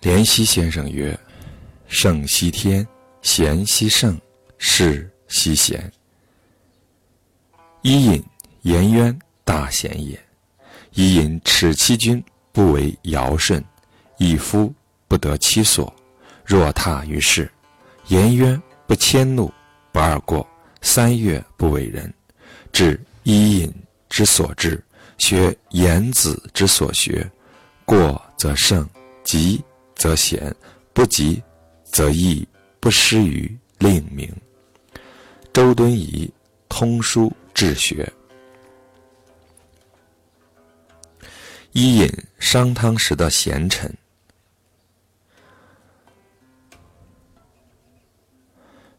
莲溪先生曰：“圣兮天，贤兮圣，士兮贤。伊尹、颜渊，大贤也。伊尹耻其君，不为尧舜，一夫不得其所，若榻于市；颜渊不迁怒，不贰过，三月不为人。至伊尹之所至，学颜子之所学，过则胜，急。”则贤，不急，则易，不失于令名。周敦颐通书治学。伊尹商汤时的贤臣。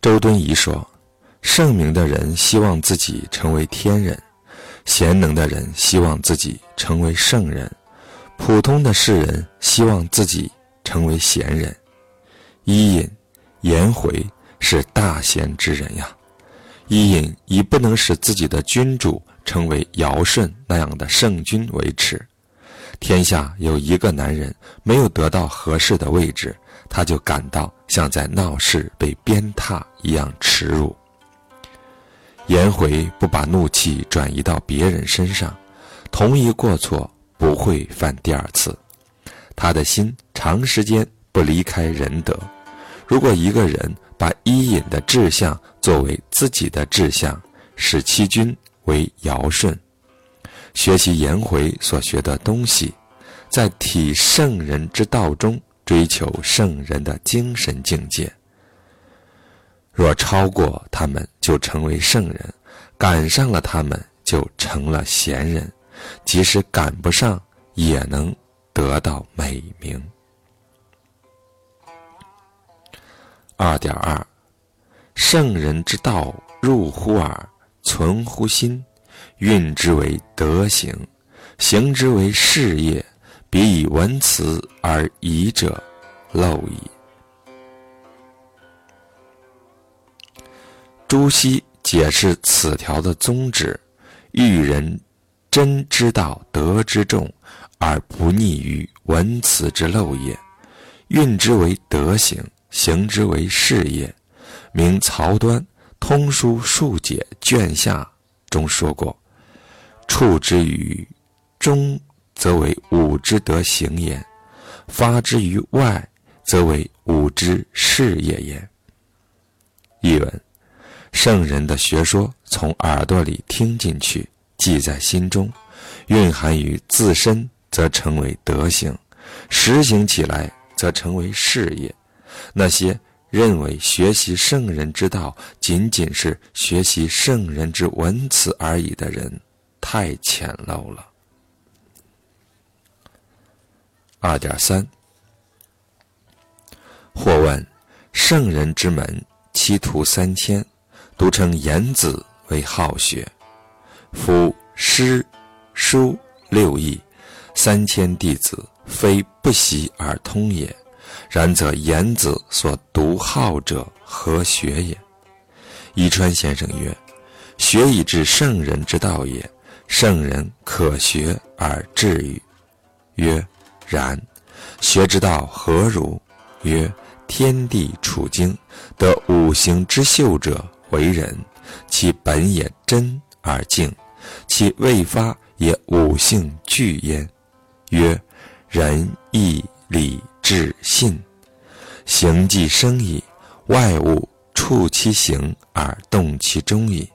周敦颐说：“圣明的人希望自己成为天人，贤能的人希望自己成为圣人，普通的世人希望自己。”成为贤人，伊尹、颜回是大贤之人呀。伊尹以不能使自己的君主成为尧舜那样的圣君为耻。天下有一个男人没有得到合适的位置，他就感到像在闹市被鞭挞一样耻辱。颜回不把怒气转移到别人身上，同一过错不会犯第二次。他的心长时间不离开仁德。如果一个人把伊尹的志向作为自己的志向，使其君为尧舜，学习颜回所学的东西，在体圣人之道中追求圣人的精神境界。若超过他们，就成为圣人；赶上了他们，就成了贤人；即使赶不上，也能。得到美名。二点二，圣人之道入乎耳，存乎心，运之为德行，行之为事业，彼以文辞而已者，陋矣。朱熹解释此条的宗旨：欲人真之道，德之重。而不逆于文辞之陋也，运之为德行，行之为事业。明曹端《通书数解卷下》中说过：“处之于中，则为武之德行也；发之于外，则为武之事业也。”译文：圣人的学说从耳朵里听进去，记在心中，蕴含于自身。则成为德行，实行起来则成为事业。那些认为学习圣人之道仅仅是学习圣人之文辞而已的人，太浅陋了。二点三，或问：圣人之门，其徒三千，独称颜子为好学。夫诗、书六艺。三千弟子，非不习而通也。然则颜子所独好者何学也？伊川先生曰：“学以致圣人之道也。圣人可学而至于。”曰：“然。学之道何如？”曰：“天地处经，得五行之秀者为人，其本也真而静，其未发也五性具焉。”曰：仁义礼智信，行即生矣，外物触其行而动其中矣。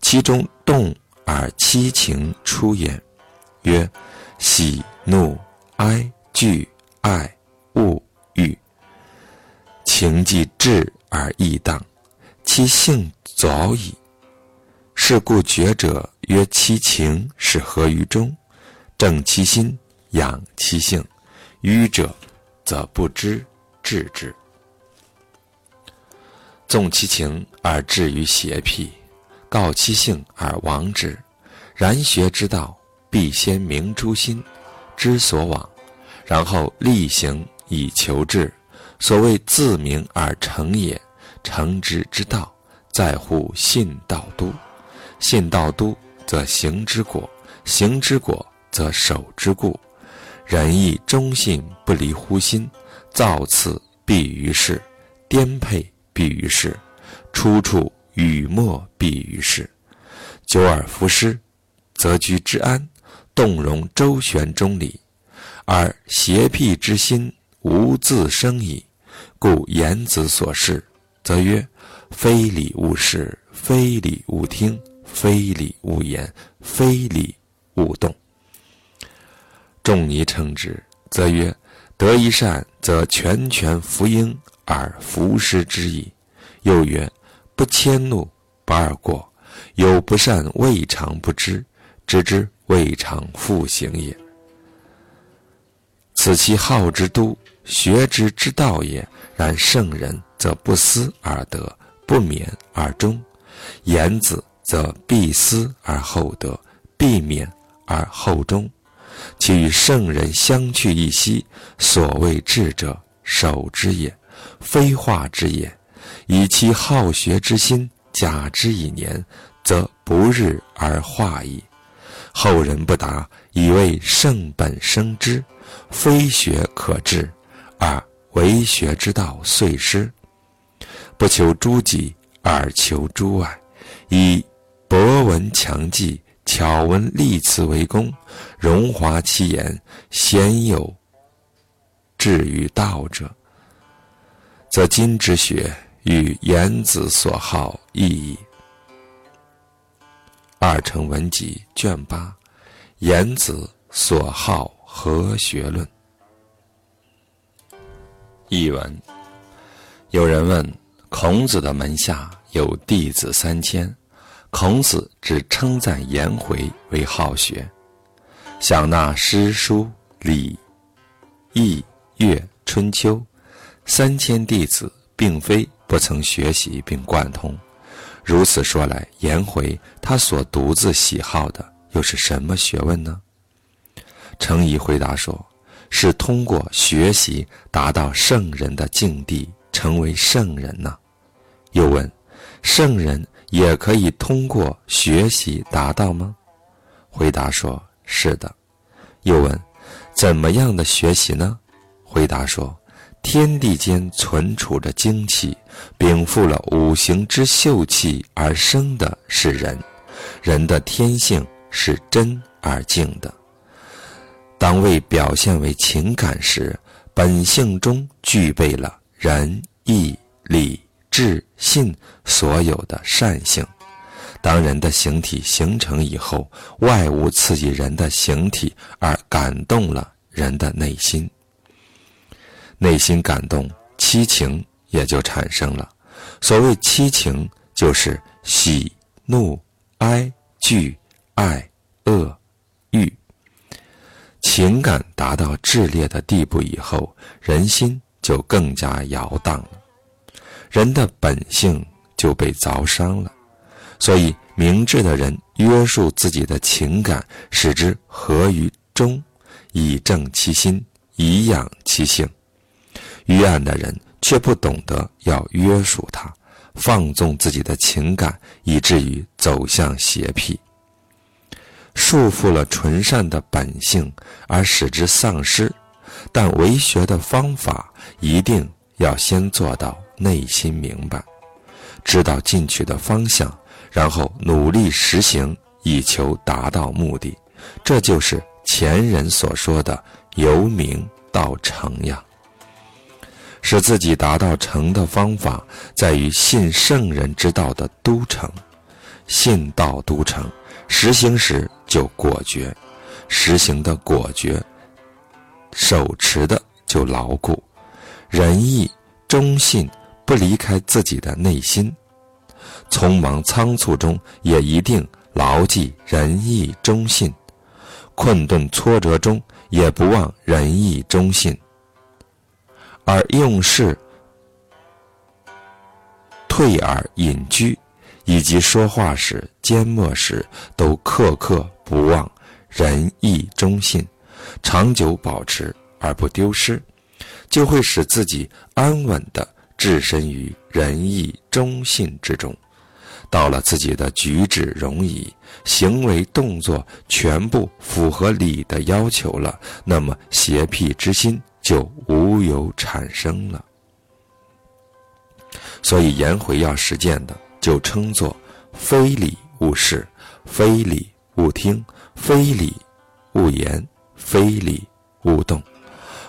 其中动而七情出焉。曰：喜怒哀惧爱恶欲。情既至而意当，其性早矣。是故觉者曰：其情是合于中，正其心。养其性，愚者则不知治之；纵其情而至于邪僻，告其性而亡之。然学之道，必先明诸心，知所往，然后力行以求治。所谓自明而成也，成之之道，在乎信道都。信道都，则行之果；行之果，则守之故。仁义忠信不离乎心，造次必于事，颠沛必于事，出处语末必于事。久而夫师，则居之安，动容周旋中理，而邪僻之心无自生矣。故言子所示，则曰：非礼勿视，非礼勿听，非礼勿言，非礼勿动。仲尼称之，则曰：得一善，则全权服膺而服师之矣。又曰：不迁怒，不贰过。有不善，未尝不知，知之未尝复行也。此其好之都，学之之道也。然圣人则不思而得，不勉而终；言子则必思而后得，必勉而后终。其与圣人相去一息，所谓智者，守之也，非化之也。以其好学之心，假之以年。则不日而化矣。后人不达，以为圣本生之，非学可治，而为学之道遂失。不求诸己，而求诸外，以博闻强记、巧文丽词为功，荣华其言，鲜有至于道者，则今之学与颜子所好异矣。二程文集卷八，颜子所好何学论？译文：有人问，孔子的门下有弟子三千，孔子只称赞颜回为好学，想纳诗书礼易乐春秋三千弟子，并非不曾学习并贯通。如此说来，颜回他所独自喜好的又是什么学问呢？程颐回答说：“是通过学习达到圣人的境地，成为圣人呢。”又问：“圣人也可以通过学习达到吗？”回答说：“是的。”又问：“怎么样的学习呢？”回答说。天地间存储着精气，禀赋了五行之秀气而生的是人，人的天性是真而静的。当未表现为情感时，本性中具备了仁义礼智信所有的善性。当人的形体形成以后，外物刺激人的形体而感动了人的内心。内心感动，七情也就产生了。所谓七情，就是喜、怒、哀、惧、爱、恶、欲。情感达到炽烈的地步以后，人心就更加摇荡了，人的本性就被凿伤了。所以，明智的人约束自己的情感，使之合于中，以正其心，以养其性。愚暗的人却不懂得要约束他，放纵自己的情感，以至于走向邪僻，束缚了纯善的本性，而使之丧失。但为学的方法，一定要先做到内心明白，知道进取的方向，然后努力实行，以求达到目的。这就是前人所说的“由明到成”呀。使自己达到成的方法，在于信圣人之道的都成，信道都成，实行时就果决，实行的果决，手持的就牢固，仁义忠信不离开自己的内心，匆忙仓促中也一定牢记仁义忠信，困顿挫折中也不忘仁义忠信。而用事、退而隐居，以及说话时、缄默时，都刻刻不忘仁义忠信，长久保持而不丢失，就会使自己安稳的置身于仁义忠信之中。到了自己的举止容仪、行为动作全部符合礼的要求了，那么邪僻之心。就无有产生了。所以颜回要实践的，就称作非礼勿视，非礼勿听，非礼勿言，非礼勿动。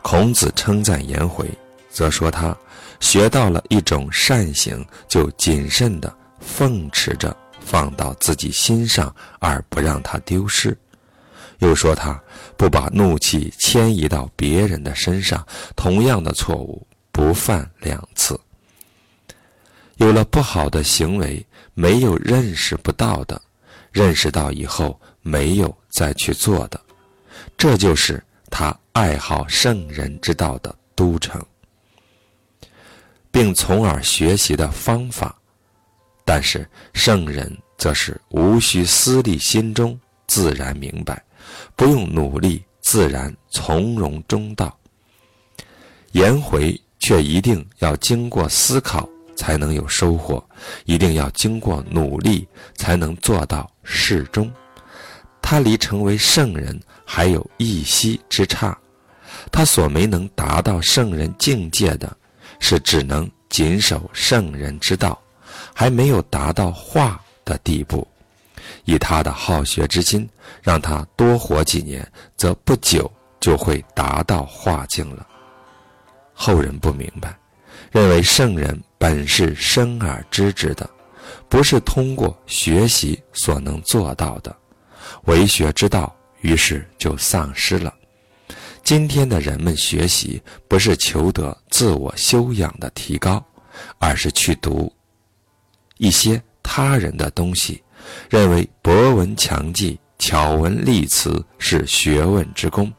孔子称赞颜回，则说他学到了一种善行，就谨慎地奉持着，放到自己心上，而不让他丢失。又说他不把怒气迁移到别人的身上，同样的错误不犯两次。有了不好的行为，没有认识不到的，认识到以后没有再去做的，这就是他爱好圣人之道的都城，并从而学习的方法。但是圣人则是无需思虑，心中自然明白，不用努力，自然从容中道。颜回却一定要经过思考。才能有收获，一定要经过努力才能做到适中。他离成为圣人还有一息之差，他所没能达到圣人境界的，是只能谨守圣人之道，还没有达到化的地步。以他的好学之心，让他多活几年，则不久就会达到化境了。后人不明白。认为圣人本是生而知之的，不是通过学习所能做到的，为学之道，于是就丧失了。今天的人们学习，不是求得自我修养的提高，而是去读一些他人的东西，认为博闻强记、巧文丽词是学问之功，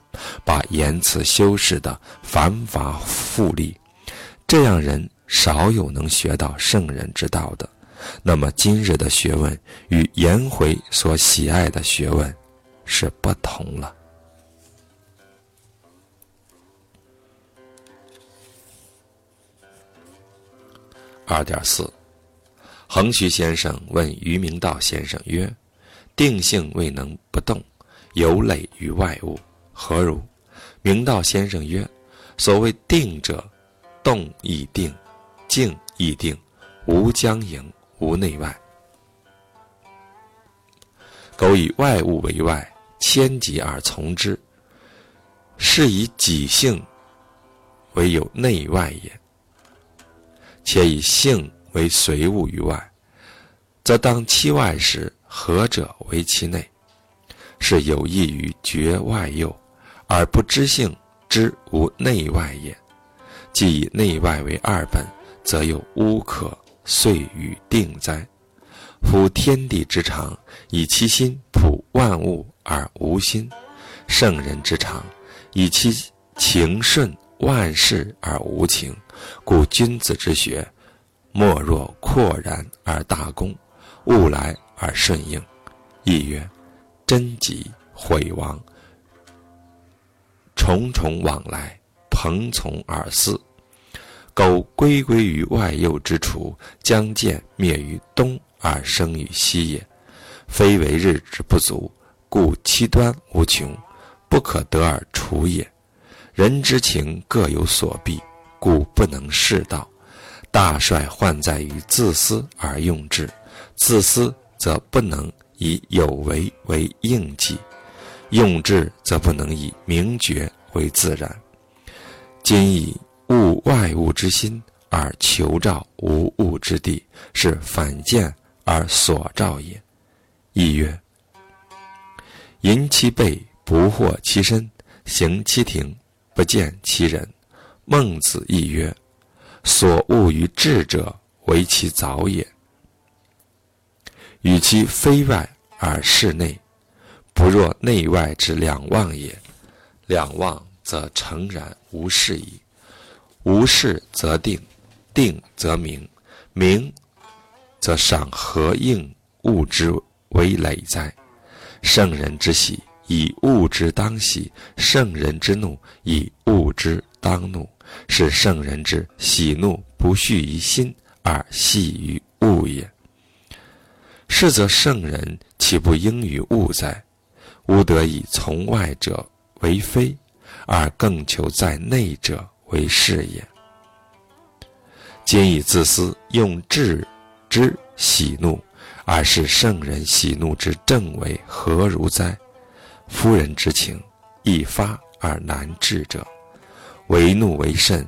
把言辞修饰的繁华富丽。这样人少有能学到圣人之道的，那么今日的学问与颜回所喜爱的学问是不同了。二点四，横渠先生问于明道先生曰：“定性未能不动，有累于外物，何如？”明道先生曰：“所谓定者。”动亦定，静亦定，无僵营，无内外。苟以外物为外，迁己而从之，是以己性为有内外也。且以性为随物于外，则当其外时，何者为其内？是有益于绝外诱，而不知性之无内外也。既以内外为二本，则又无可遂与定哉？夫天地之常，以其心普万物而无心；圣人之常，以其情顺万事而无情。故君子之学，莫若阔然而大功，物来而顺应。亦曰：真吉毁亡，重重往来。蓬从而思，苟归归于外诱之处，将见灭于东而生于西也。非为日之不足，故其端无穷，不可得而除也。人之情各有所避，故不能适道。大帅患在于自私而用之，自私则不能以有为为应计，用智则不能以明觉为自然。今以物外物之心而求照无物之地，是反见而所照也。亦曰：淫其背，不惑其身；行其庭，不见其人。孟子亦曰：所恶于智者，为其早也。与其非外而是内，不若内外之两忘也。两忘。则诚然无事矣，无事则定，定则明，明则赏何应物之为累哉？圣人之喜，以物之当喜；圣人之怒，以物之当怒。是圣人之喜怒不续于心，而系于物也。是则圣人岂不应于物哉？吾得以从外者为非。而更求在内者为是也。今以自私用智之喜怒，而是圣人喜怒之正为何如哉？夫人之情，易发而难治者，为怒为甚，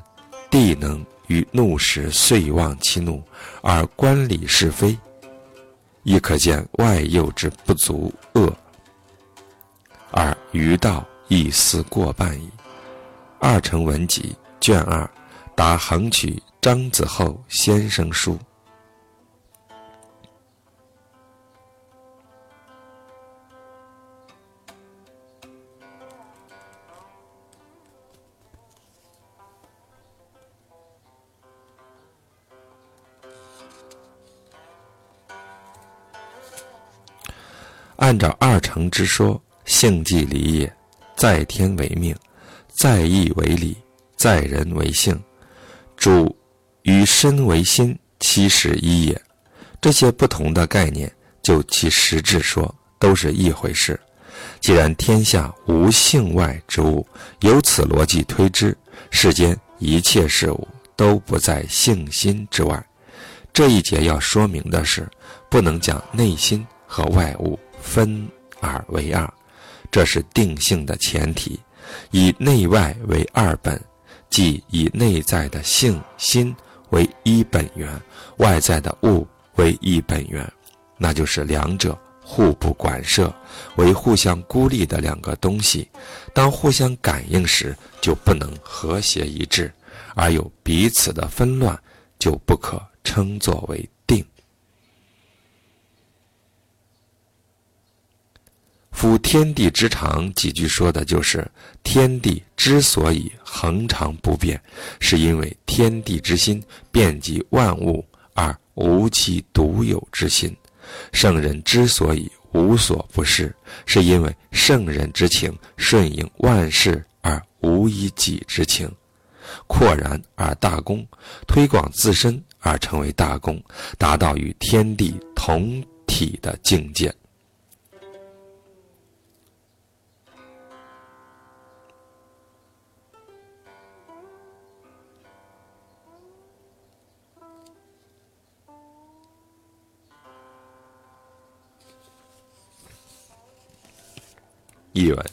帝能于怒时遂忘其怒，而观理是非，亦可见外诱之不足恶。而于道亦思过半矣。二程文集卷二，答横取。张子厚先生书。按照二程之说，性即理也，在天为命，在义为理，在人为性，主。与身为心，其实一也。这些不同的概念，就其实质说，都是一回事。既然天下无性外之物，由此逻辑推之，世间一切事物都不在性心之外。这一节要说明的是，不能讲内心和外物分而为二，这是定性的前提，以内外为二本，即以内在的性心。为一本源，外在的物为一本源，那就是两者互不管涉，为互相孤立的两个东西。当互相感应时，就不能和谐一致，而有彼此的纷乱，就不可称作为定。夫天地之常，几句说的就是天地之所以恒常不变，是因为天地之心遍及万物而无其独有之心；圣人之所以无所不是，是因为圣人之情顺应万事而无一己之情，扩然而大功，推广自身而成为大功，达到与天地同体的境界。译文：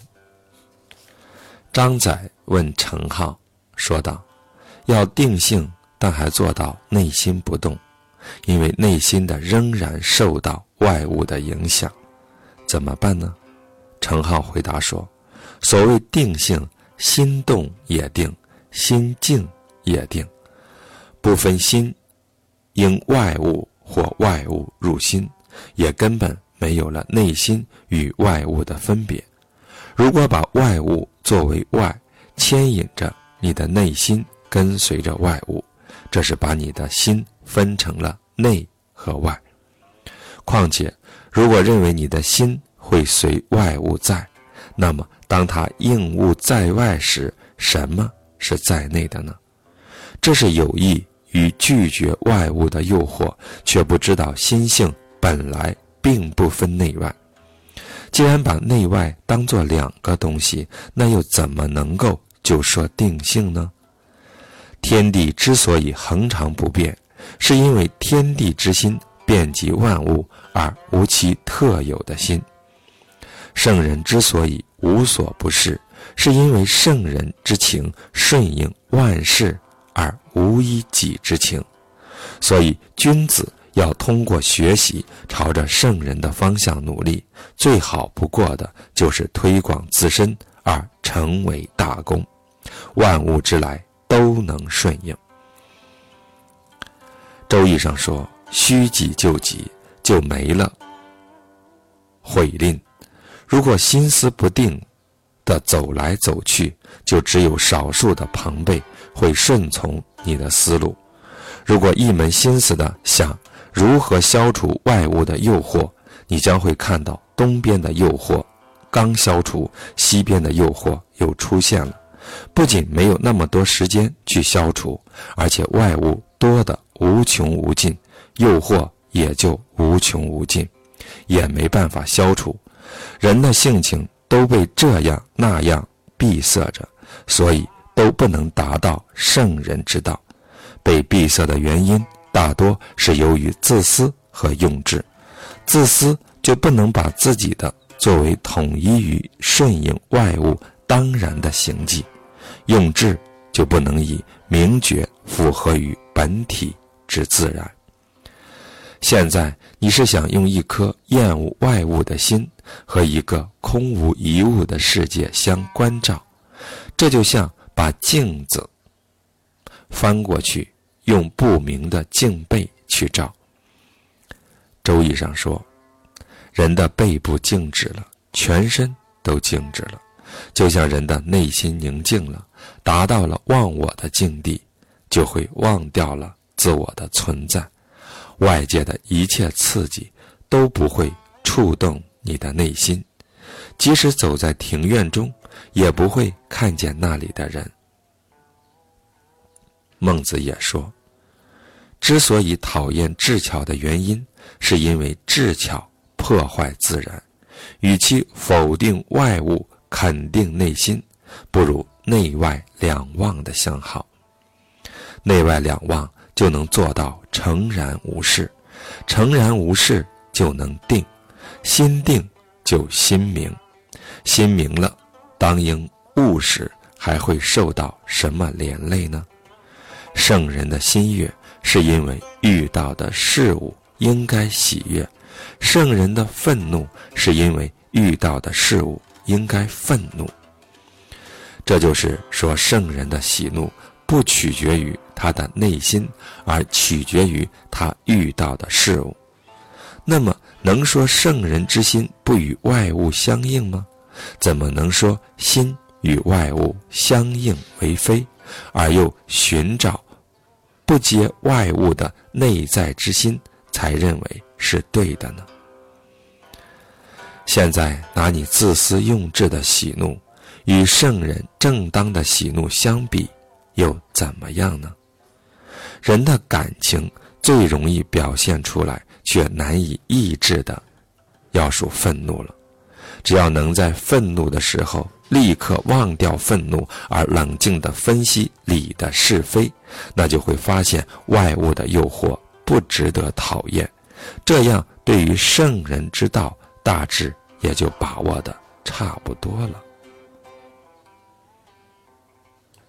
张载问程颢说道：“要定性，但还做到内心不动，因为内心的仍然受到外物的影响，怎么办呢？”程颢回答说：“所谓定性，心动也定，心静也定，不分心因外物或外物入心，也根本没有了内心与外物的分别。”如果把外物作为外，牵引着你的内心跟随着外物，这是把你的心分成了内和外。况且，如果认为你的心会随外物在，那么当它应物在外时，什么是在内的呢？这是有意与拒绝外物的诱惑，却不知道心性本来并不分内外。既然把内外当做两个东西，那又怎么能够就说定性呢？天地之所以恒常不变，是因为天地之心遍及万物而无其特有的心。圣人之所以无所不是，是因为圣人之情顺应万事而无一己之情。所以君子。要通过学习，朝着圣人的方向努力，最好不过的就是推广自身而成为大功，万物之来都能顺应。周易上说：“虚己就己，就没了悔吝。如果心思不定的走来走去，就只有少数的朋辈会顺从你的思路。如果一门心思的想。”如何消除外物的诱惑？你将会看到东边的诱惑刚消除，西边的诱惑又出现了。不仅没有那么多时间去消除，而且外物多的无穷无尽，诱惑也就无穷无尽，也没办法消除。人的性情都被这样那样闭塞着，所以都不能达到圣人之道。被闭塞的原因，大多是由于自私和用智。自私就不能把自己的作为统一于顺应外物当然的行迹，用智就不能以明觉符合于本体之自然。现在你是想用一颗厌恶外物的心和一个空无一物的世界相关照，这就像把镜子翻过去，用不明的镜背去照。周易上说，人的背部静止了，全身都静止了，就像人的内心宁静了，达到了忘我的境地，就会忘掉了自我的存在，外界的一切刺激都不会触动你的内心，即使走在庭院中，也不会看见那里的人。孟子也说，之所以讨厌智巧的原因。是因为智巧破坏自然，与其否定外物，肯定内心，不如内外两忘的相好。内外两忘就能做到诚然无事，诚然无事就能定，心定就心明，心明了，当应物时还会受到什么连累呢？圣人的心悦，是因为遇到的事物。应该喜悦，圣人的愤怒是因为遇到的事物应该愤怒。这就是说，圣人的喜怒不取决于他的内心，而取决于他遇到的事物。那么，能说圣人之心不与外物相应吗？怎么能说心与外物相应为非，而又寻找不接外物的内在之心？才认为是对的呢。现在拿你自私用智的喜怒，与圣人正当的喜怒相比，又怎么样呢？人的感情最容易表现出来却难以抑制的，要数愤怒了。只要能在愤怒的时候立刻忘掉愤怒，而冷静地分析理的是非，那就会发现外物的诱惑。不值得讨厌，这样对于圣人之道，大致也就把握的差不多了。